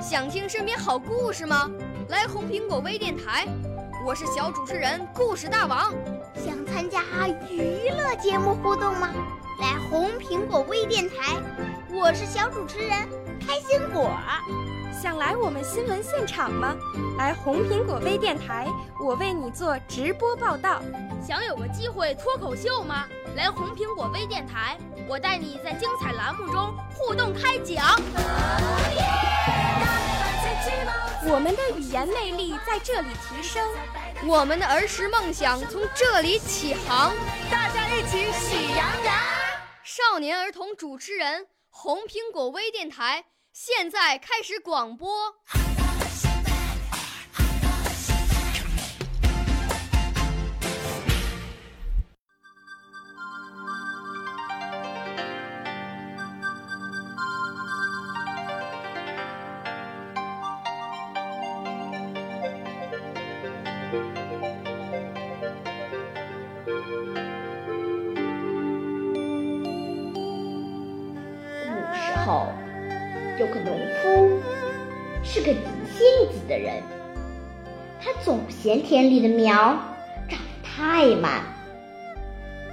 想听身边好故事吗？来红苹果微电台，我是小主持人故事大王。参加娱乐节目互动吗？来红苹果微电台，我是小主持人开心果。想来我们新闻现场吗？来红苹果微电台，我为你做直播报道。想有个机会脱口秀吗？来红苹果微电台，我带你在精彩栏目中互动开讲。我们的语言魅力在这里提升，我们的儿时梦想从这里起航。大家一起喜羊羊。少年儿童主持人，红苹果微电台现在开始广播。古时候，有个农夫，是个急性子的人。他总嫌田里的苗长得太慢，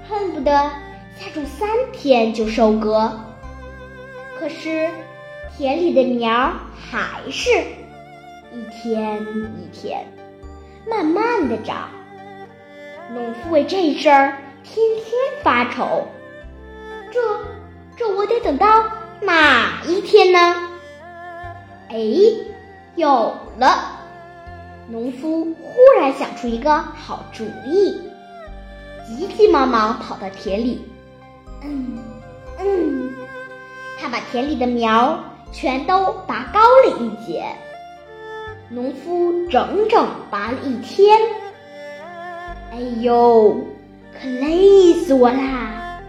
恨不得下种三天就收割。可是田里的苗还是一天一天慢慢的长。农夫为这事儿天天发愁。这这我得等到哪一天呢？哎，有了！农夫忽然想出一个好主意，急急忙忙跑到田里。嗯嗯，他把田里的苗全都拔高了一截。农夫整整拔了一天。哎呦，可累死我啦！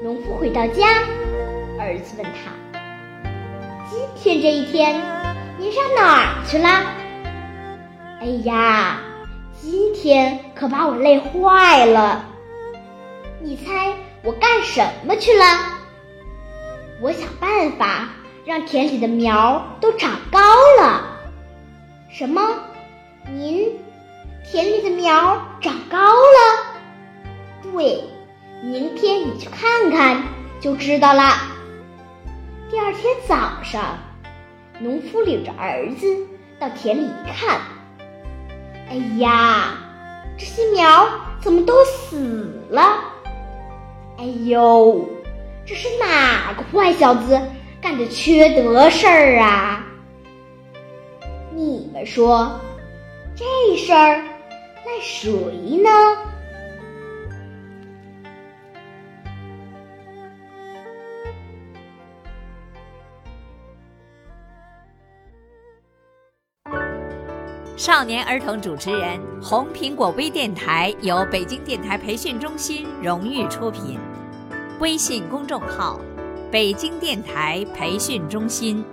农夫回到家，儿子问他：“今天这一天，你上哪儿去了？”哎呀，今天可把我累坏了。你猜我干什么去了？我想办法让田里的苗都长高了。什么？您田里的苗长高了？对。明天你去看看就知道了。第二天早上，农夫领着儿子到田里一看，哎呀，这些苗怎么都死了？哎呦，这是哪个坏小子干的缺德事儿啊？你们说，这事儿赖谁呢？少年儿童主持人，红苹果微电台由北京电台培训中心荣誉出品，微信公众号：北京电台培训中心。